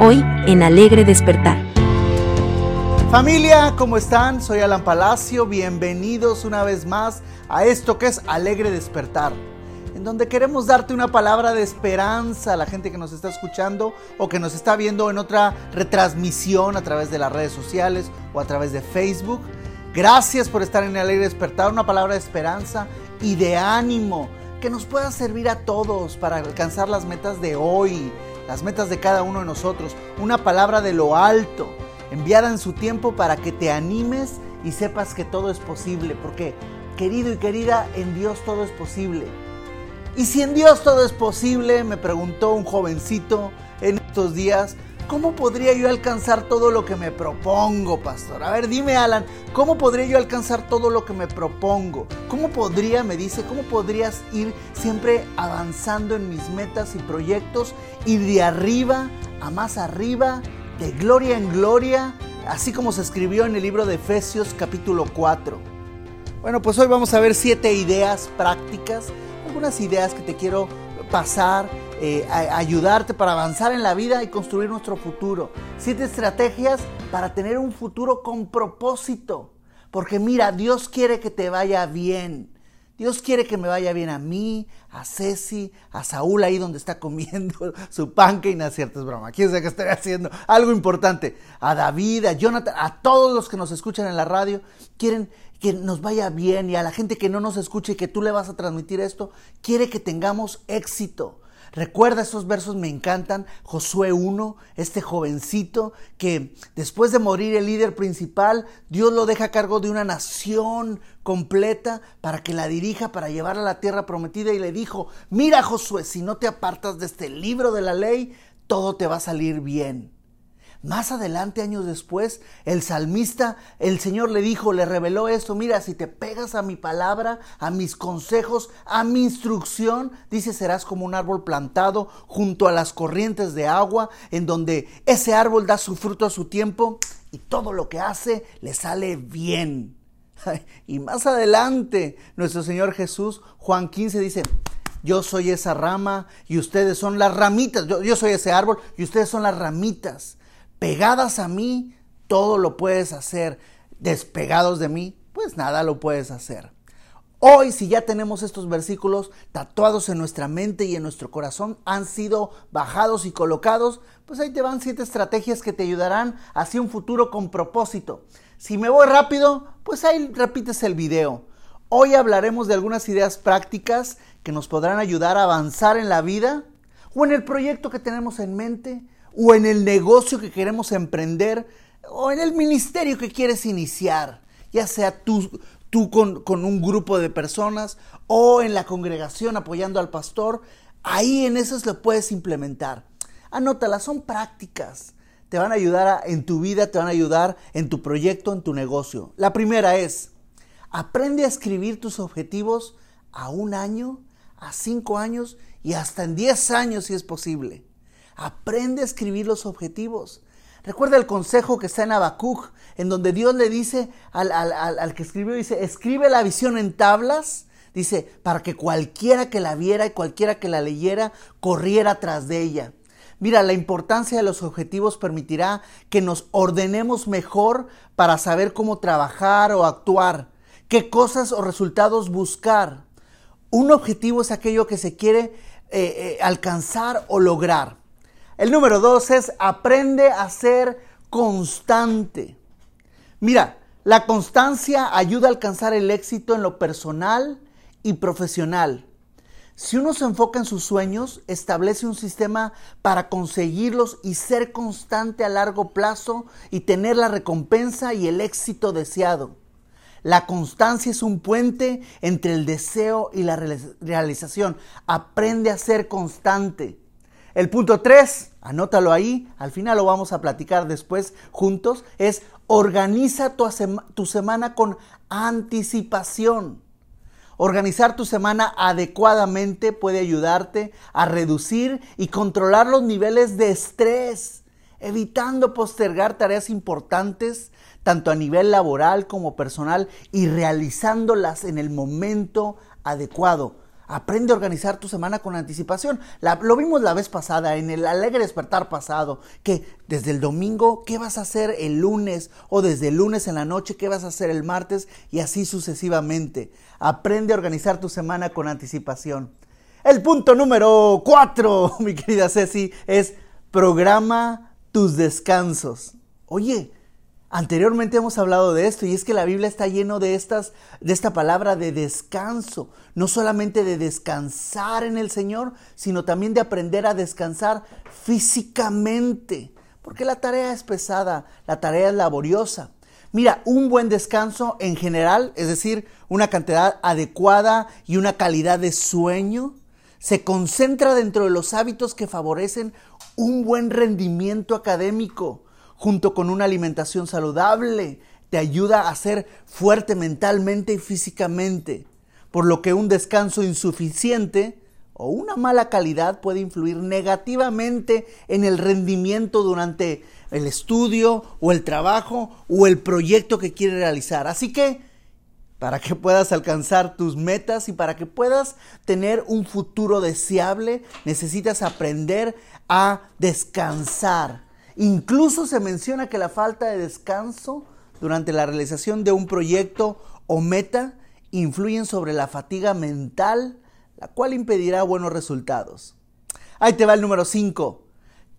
Hoy en Alegre Despertar. Familia, ¿cómo están? Soy Alan Palacio, bienvenidos una vez más a esto que es Alegre Despertar, en donde queremos darte una palabra de esperanza a la gente que nos está escuchando o que nos está viendo en otra retransmisión a través de las redes sociales o a través de Facebook. Gracias por estar en Alegre Despertar, una palabra de esperanza y de ánimo que nos pueda servir a todos para alcanzar las metas de hoy, las metas de cada uno de nosotros, una palabra de lo alto, enviada en su tiempo para que te animes y sepas que todo es posible, porque querido y querida, en Dios todo es posible. Y si en Dios todo es posible, me preguntó un jovencito en estos días, ¿cómo podría yo alcanzar todo lo que me propongo, pastor? A ver, dime, Alan, ¿cómo podría yo alcanzar todo lo que me propongo? ¿Cómo podría, me dice, cómo podrías ir siempre avanzando en mis metas y proyectos, ir de arriba a más arriba, de gloria en gloria, así como se escribió en el libro de Efesios capítulo 4? Bueno, pues hoy vamos a ver siete ideas prácticas, algunas ideas que te quiero pasar eh, ayudarte para avanzar en la vida y construir nuestro futuro. Siete estrategias para tener un futuro con propósito. Porque mira, Dios quiere que te vaya bien. Dios quiere que me vaya bien a mí, a Ceci, a Saúl ahí donde está comiendo su panque y no es cierto, es broma. Quién sabe que estoy haciendo algo importante. A David, a Jonathan, a todos los que nos escuchan en la radio, quieren que nos vaya bien y a la gente que no nos escuche y que tú le vas a transmitir esto, quiere que tengamos éxito. Recuerda esos versos, me encantan. Josué 1, este jovencito que después de morir el líder principal, Dios lo deja a cargo de una nación completa para que la dirija, para llevarla a la tierra prometida y le dijo, mira Josué, si no te apartas de este libro de la ley, todo te va a salir bien. Más adelante, años después, el salmista, el Señor le dijo, le reveló esto, mira, si te pegas a mi palabra, a mis consejos, a mi instrucción, dice, serás como un árbol plantado junto a las corrientes de agua, en donde ese árbol da su fruto a su tiempo y todo lo que hace le sale bien. Y más adelante, nuestro Señor Jesús, Juan 15, dice, yo soy esa rama y ustedes son las ramitas, yo, yo soy ese árbol y ustedes son las ramitas pegadas a mí, todo lo puedes hacer. Despegados de mí, pues nada lo puedes hacer. Hoy, si ya tenemos estos versículos tatuados en nuestra mente y en nuestro corazón, han sido bajados y colocados, pues ahí te van siete estrategias que te ayudarán hacia un futuro con propósito. Si me voy rápido, pues ahí repites el video. Hoy hablaremos de algunas ideas prácticas que nos podrán ayudar a avanzar en la vida o en el proyecto que tenemos en mente o en el negocio que queremos emprender o en el ministerio que quieres iniciar, ya sea tú, tú con, con un grupo de personas o en la congregación apoyando al pastor, ahí en eso lo puedes implementar. Anótalas, son prácticas. Te van a ayudar en tu vida, te van a ayudar en tu proyecto, en tu negocio. La primera es, aprende a escribir tus objetivos a un año, a cinco años y hasta en diez años si es posible. Aprende a escribir los objetivos. Recuerda el consejo que está en Habacuc, en donde Dios le dice al, que escribió, dice, escribe la visión en tablas, dice, para que cualquiera que la viera y cualquiera que la leyera corriera tras de ella. Mira, la importancia de los objetivos permitirá que nos ordenemos mejor para saber cómo trabajar o actuar, qué cosas o resultados buscar. Un objetivo es aquello que se quiere eh, eh, alcanzar o lograr. El número dos es aprende a ser constante. Mira, la constancia ayuda a alcanzar el éxito en lo personal y profesional. Si uno se enfoca en sus sueños, establece un sistema para conseguirlos y ser constante a largo plazo y tener la recompensa y el éxito deseado. La constancia es un puente entre el deseo y la realización. Aprende a ser constante. El punto 3, anótalo ahí, al final lo vamos a platicar después juntos, es organiza tu, tu semana con anticipación. Organizar tu semana adecuadamente puede ayudarte a reducir y controlar los niveles de estrés, evitando postergar tareas importantes tanto a nivel laboral como personal y realizándolas en el momento adecuado. Aprende a organizar tu semana con anticipación. lo vimos la vez pasada, en el alegre despertar pasado, que desde el domingo, ¿qué vas a hacer el lunes? O desde el lunes en la noche, ¿qué vas a hacer el martes? Y así sucesivamente. Aprende a organizar tu semana con anticipación. El punto número cuatro, mi querida Ceci, es programa tus descansos. Oye, Anteriormente hemos hablado de esto y es que la Biblia está lleno de estas de esta palabra de descanso, no solamente de descansar en el Señor, sino también de aprender a descansar físicamente, porque la tarea es pesada, la tarea es laboriosa. Mira, un buen descanso en general, es decir, una cantidad adecuada y una calidad de sueño, se concentra dentro de los hábitos que favorecen un buen rendimiento académico, junto con una alimentación saludable, te ayuda a ser fuerte mentalmente y físicamente, por lo que un descanso insuficiente o una mala calidad puede influir negativamente en el rendimiento durante el estudio o el trabajo o el proyecto que quieres realizar. Así que, para que puedas alcanzar tus metas y para que puedas tener un futuro deseable, necesitas aprender a descansar Incluso se menciona que la falta de descanso durante la realización de un proyecto o meta influyen sobre la fatiga mental, la cual impedirá buenos resultados. Ahí te va el número 5.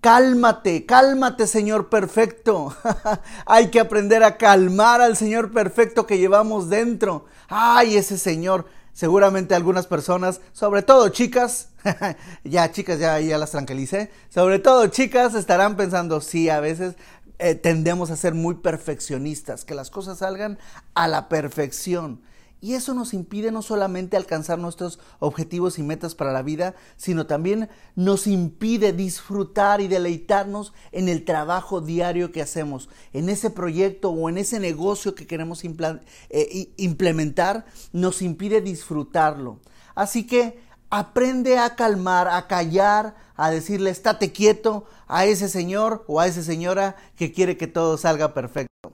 Cálmate, cálmate Señor perfecto. Hay que aprender a calmar al Señor perfecto que llevamos dentro. Ay, ese Señor seguramente algunas personas, sobre todo chicas, ya chicas ya, ya las tranquilicé, sobre todo chicas estarán pensando, sí, a veces eh, tendemos a ser muy perfeccionistas, que las cosas salgan a la perfección. Y eso nos impide no solamente alcanzar nuestros objetivos y metas para la vida, sino también nos impide disfrutar y deleitarnos en el trabajo diario que hacemos, en ese proyecto o en ese negocio que queremos eh, implementar, nos impide disfrutarlo. Así que aprende a calmar, a callar, a decirle estate quieto a ese señor o a esa señora que quiere que todo salga perfecto.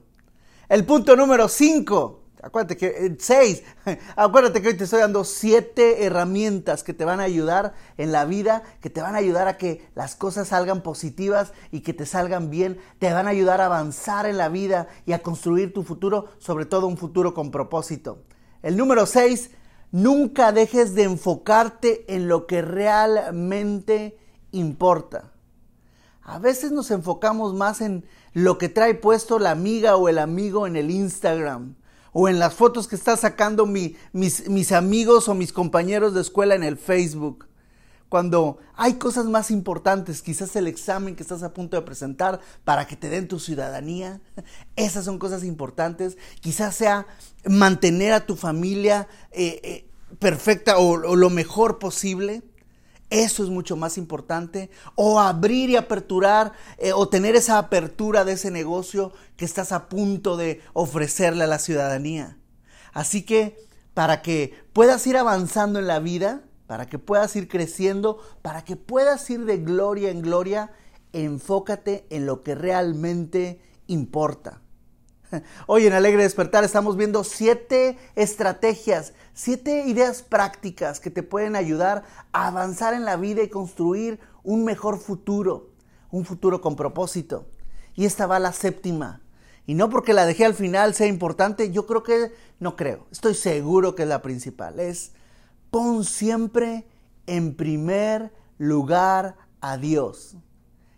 El punto número 5 Acuérdate que, 6, eh, acuérdate que hoy te estoy dando siete herramientas que te van a ayudar en la vida, que te van a ayudar a que las cosas salgan positivas y que te salgan bien, te van a ayudar a avanzar en la vida y a construir tu futuro, sobre todo un futuro con propósito. El número 6, nunca dejes de enfocarte en lo que realmente importa. A veces nos enfocamos más en lo que trae puesto la amiga o el amigo en el Instagram o en las fotos que está sacando mis, mis amigos o mis compañeros de escuela en el Facebook. Cuando hay cosas más importantes, quizás el examen que estás a punto de presentar para que te den tu ciudadanía, esas son cosas importantes. Quizás sea mantener a tu familia eh, eh, perfecta o lo mejor posible. Eso es mucho más importante. O abrir y aperturar eh, o tener esa apertura de ese negocio que estás a punto de ofrecerle a la ciudadanía. Así que para que puedas ir avanzando en la vida, para que puedas ir creciendo, para que puedas ir de gloria en gloria, enfócate en lo que realmente importa. Hoy en Alegre Despertar estamos viendo siete estrategias, siete ideas prácticas que te pueden ayudar a avanzar en la vida y construir un mejor futuro, un futuro con propósito. Y esta va la séptima. Y no porque la dejé al final sea importante, yo creo que, no creo, estoy seguro que es la principal. Es pon siempre en primer lugar a Dios.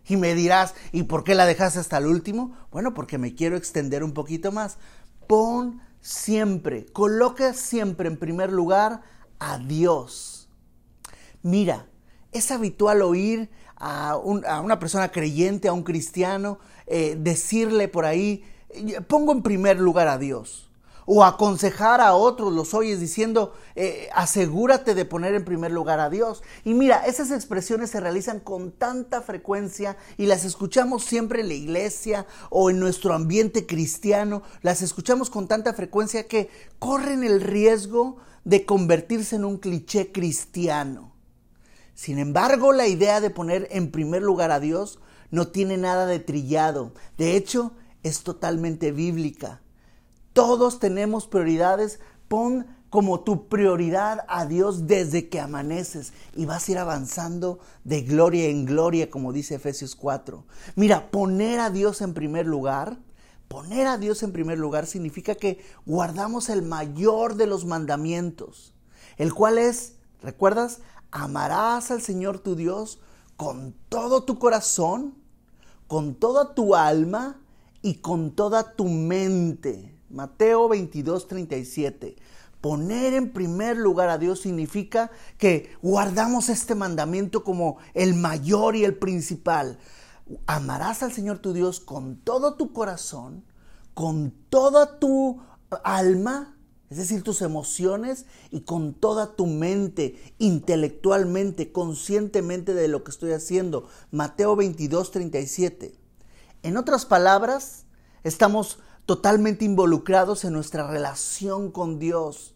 Y me dirás, ¿y por qué la dejaste hasta el último? Bueno, porque me quiero extender un poquito más. Pon siempre, coloca siempre en primer lugar a Dios. Mira, es habitual oír a, una persona creyente, a un cristiano, eh, decirle por ahí, pongo en primer lugar a Dios o aconsejar a otros, los oyes diciendo, eh, asegúrate de poner en primer lugar a Dios. Y mira, esas expresiones se realizan con tanta frecuencia y las escuchamos siempre en la iglesia o en nuestro ambiente cristiano, las escuchamos con tanta frecuencia que corren el riesgo de convertirse en un cliché cristiano. Sin embargo, la idea de poner en primer lugar a Dios no tiene nada de trillado. De hecho, es totalmente bíblica. Todos tenemos prioridades. Pon como tu prioridad a Dios desde que amaneces y vas a ir avanzando de gloria en gloria, como dice Efesios 4. Mira, poner a Dios en primer lugar, poner a Dios en primer lugar significa que guardamos el mayor de los mandamientos, el cual es, ¿recuerdas? Amarás al Señor tu Dios con todo tu corazón, con toda tu alma y con toda tu mente. Mateo 22, 37. Poner en primer lugar a Dios significa que guardamos este mandamiento como el mayor y el principal. Amarás al Señor tu Dios con todo tu corazón, con toda tu alma, es decir, tus emociones y con toda tu mente, intelectualmente, conscientemente de lo que estoy haciendo. Mateo 22, 37. En otras palabras, estamos totalmente involucrados en nuestra relación con Dios.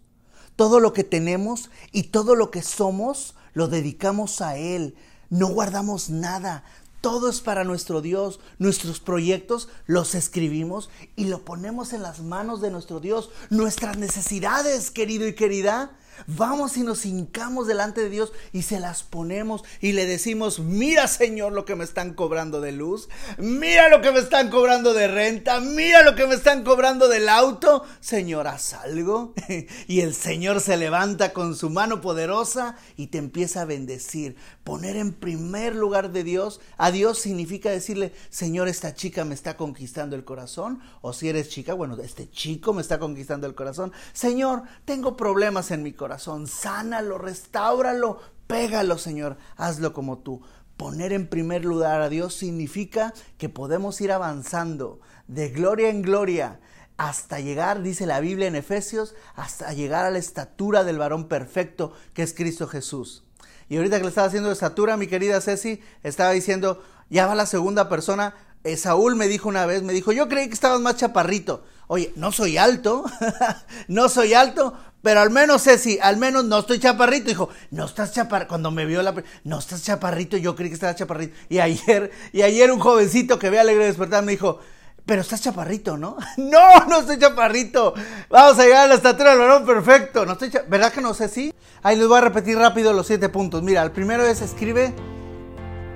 Todo lo que tenemos y todo lo que somos lo dedicamos a Él. No guardamos nada. Todo es para nuestro Dios. Nuestros proyectos los escribimos y lo ponemos en las manos de nuestro Dios. Nuestras necesidades, querido y querida, Vamos y nos hincamos delante de Dios y se las ponemos y le decimos, mira Señor lo que me están cobrando de luz, mira lo que me están cobrando de renta, mira lo que me están cobrando del auto. Señor, haz algo. y el Señor se levanta con su mano poderosa y te empieza a bendecir. Poner en primer lugar de Dios, a Dios significa decirle, Señor, esta chica me está conquistando el corazón. O si eres chica, bueno, este chico me está conquistando el corazón. Señor, tengo problemas en mi corazón. Sánalo, restáuralo, pégalo, Señor. Hazlo como tú. Poner en primer lugar a Dios significa que podemos ir avanzando de gloria en gloria hasta llegar, dice la Biblia en Efesios, hasta llegar a la estatura del varón perfecto que es Cristo Jesús. Y ahorita que le estaba haciendo estatura, mi querida Ceci, estaba diciendo, ya va la segunda persona. Eh, Saúl me dijo una vez, me dijo, yo creí que estabas más chaparrito. Oye, no soy alto, no soy alto, pero al menos Ceci, al menos no estoy chaparrito. Dijo, no estás chaparrito. Cuando me vio la, no estás chaparrito, yo creí que estabas chaparrito. Y ayer, y ayer un jovencito que ve alegre despertar me dijo, pero estás chaparrito, ¿no? No, no estoy chaparrito. Vamos a llegar a la estatura del varón perfecto. No estoy ¿Verdad que no sé si? Ahí les voy a repetir rápido los siete puntos. Mira, el primero es escribe,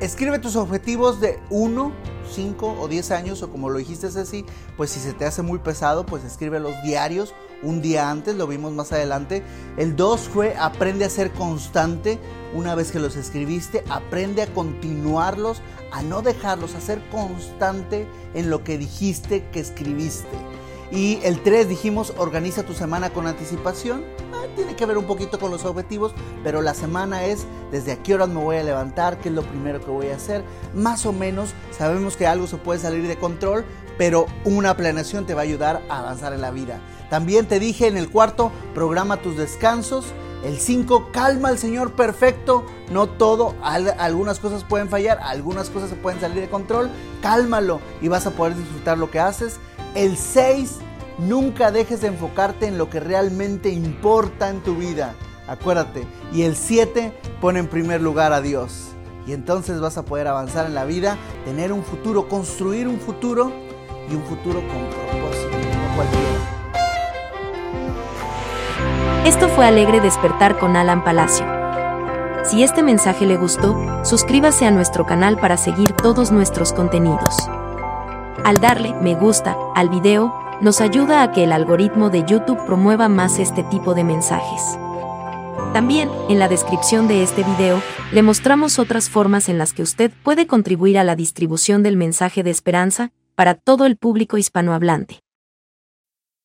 escribe tus objetivos de 1, 5 o 10 años o como lo dijiste así, pues si se te hace muy pesado, pues escribe los diarios un día antes, lo vimos más adelante. El 2 fue aprende a ser constante. Una vez que los escribiste, aprende a continuarlos, a no dejarlos, a ser constante en lo que dijiste que escribiste. Y el 3 dijimos, organiza tu semana con anticipación. Tiene que ver un poquito con los objetivos, pero la semana es desde a qué horas me voy a levantar, qué es lo primero que voy a hacer. Más o menos sabemos que algo se puede salir de control, pero una planeación te va a ayudar a avanzar en la vida. También te dije en el cuarto, programa tus descansos. El 5, calma al Señor perfecto. No todo, algunas cosas pueden fallar, algunas cosas se pueden salir de control. Cálmalo y vas a poder disfrutar lo que haces. El 6, nunca dejes de enfocarte en lo que realmente importa en tu vida. Acuérdate. Y el 7, pone en primer lugar a Dios. Y entonces vas a poder avanzar en la vida, tener un futuro, construir un futuro y un futuro con propósito, no cualquiera. Esto fue Alegre Despertar con Alan Palacio. Si este mensaje le gustó, suscríbase a nuestro canal para seguir todos nuestros contenidos. Al darle me gusta al video, nos ayuda a que el algoritmo de YouTube promueva más este tipo de mensajes. También, en la descripción de este video, le mostramos otras formas en las que usted puede contribuir a la distribución del mensaje de esperanza para todo el público hispanohablante.